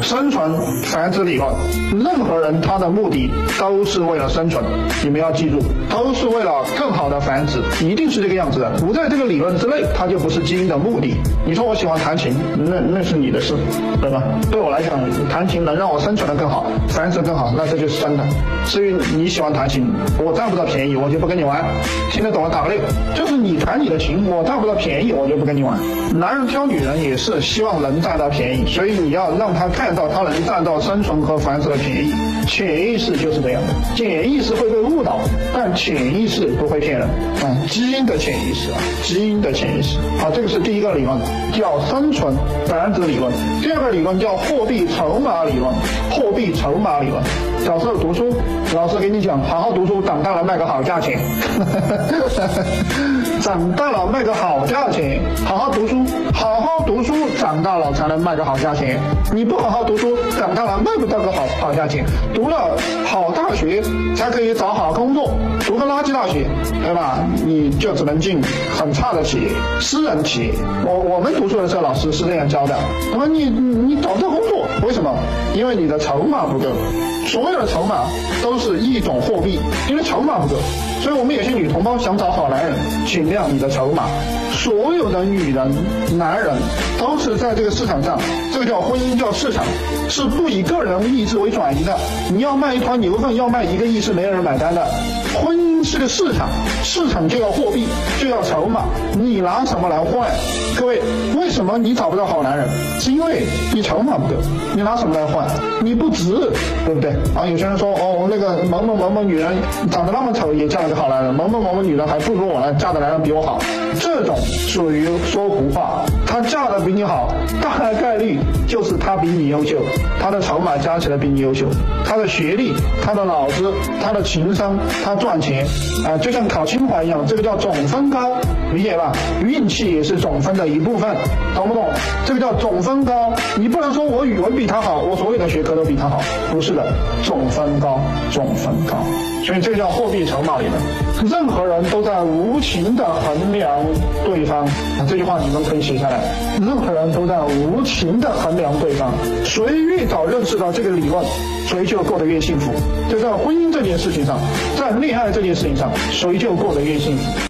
生存繁殖理论，任何人他的目的都是为了生存，你们要记住，都是为了更好的繁殖，一定是这个样子的。不在这个理论之内，它就不是基因的目的。你说我喜欢弹琴，那那是你的事，对吧？对我来讲，弹琴能让我生存的更好，繁殖更好，那这就是真的。至于你喜欢弹琴，我占不到便宜，我就不跟你玩。听得懂了，打个六。就是你弹你的琴，我占不到便宜，我就不跟你玩。男人挑女人也是希望能占到便宜，所以你要让他看看到他能占到生存和繁殖的便宜。潜意识就是这样的，潜意识会被误导，但潜意识不会骗人。啊，基因的潜意识啊，基因的潜意识。好，这个是第一个理论，叫生存繁殖理论。第二个理论叫货币筹码理论，货币筹码理论。小时候读书，老师给你讲，好好读书，长大了卖个好价钱。长大了卖个好价钱，好好读书，好好读书，长大了才能卖个好价钱。你不好好读书，长大了卖不到个好好价钱。读了好大学才可以找好工作，读个垃圾大学，对吧？你就只能进很差的企业，私人企业。我我们读书的时候，老师是这样教的。那么你你找不到工作，为什么？因为你的筹码不够。所有的筹码都是一种货币，因为筹码不够，所以我们有些女同胞想找好男人，请亮你的筹码。所有的女人、男人都是在这个市场上，这个叫婚姻，叫市场，是不以个人意志为转移的。你要卖一团牛粪，要卖一个亿是没有人买单的。婚姻是个市场，市场就要货币，就要筹码，你拿什么来换？各位，为什么你找不到好男人？是因为你筹码不够，你拿什么来换？你不值，对不对？啊，有些人说，哦，那个某某某某女人长得那么丑，也嫁了个好男人；某某某某女人还不如我呢，嫁的男人比我好。这种属于说胡话。她嫁的比你好，大概率就是她比你优秀，她的筹码加起来比你优秀，她的学历、她的脑子、她的情商、她赚钱，啊，就像考清华一样，这个叫总分高，理解吧？运气也是总分的一部分，懂不懂？这个叫总分高，你不能说我语文比他好，我所有的学科都比他好，不是的，总分高，总分高，所以这叫货币筹码理论。任何人都在无情的衡量对方，这句话你们可以写下来。任何人都在无情的衡量对方，谁越早认识到这个理论，谁就过得越幸福。就在婚姻这件事情上，在恋爱这件事情上，谁就过得越幸福。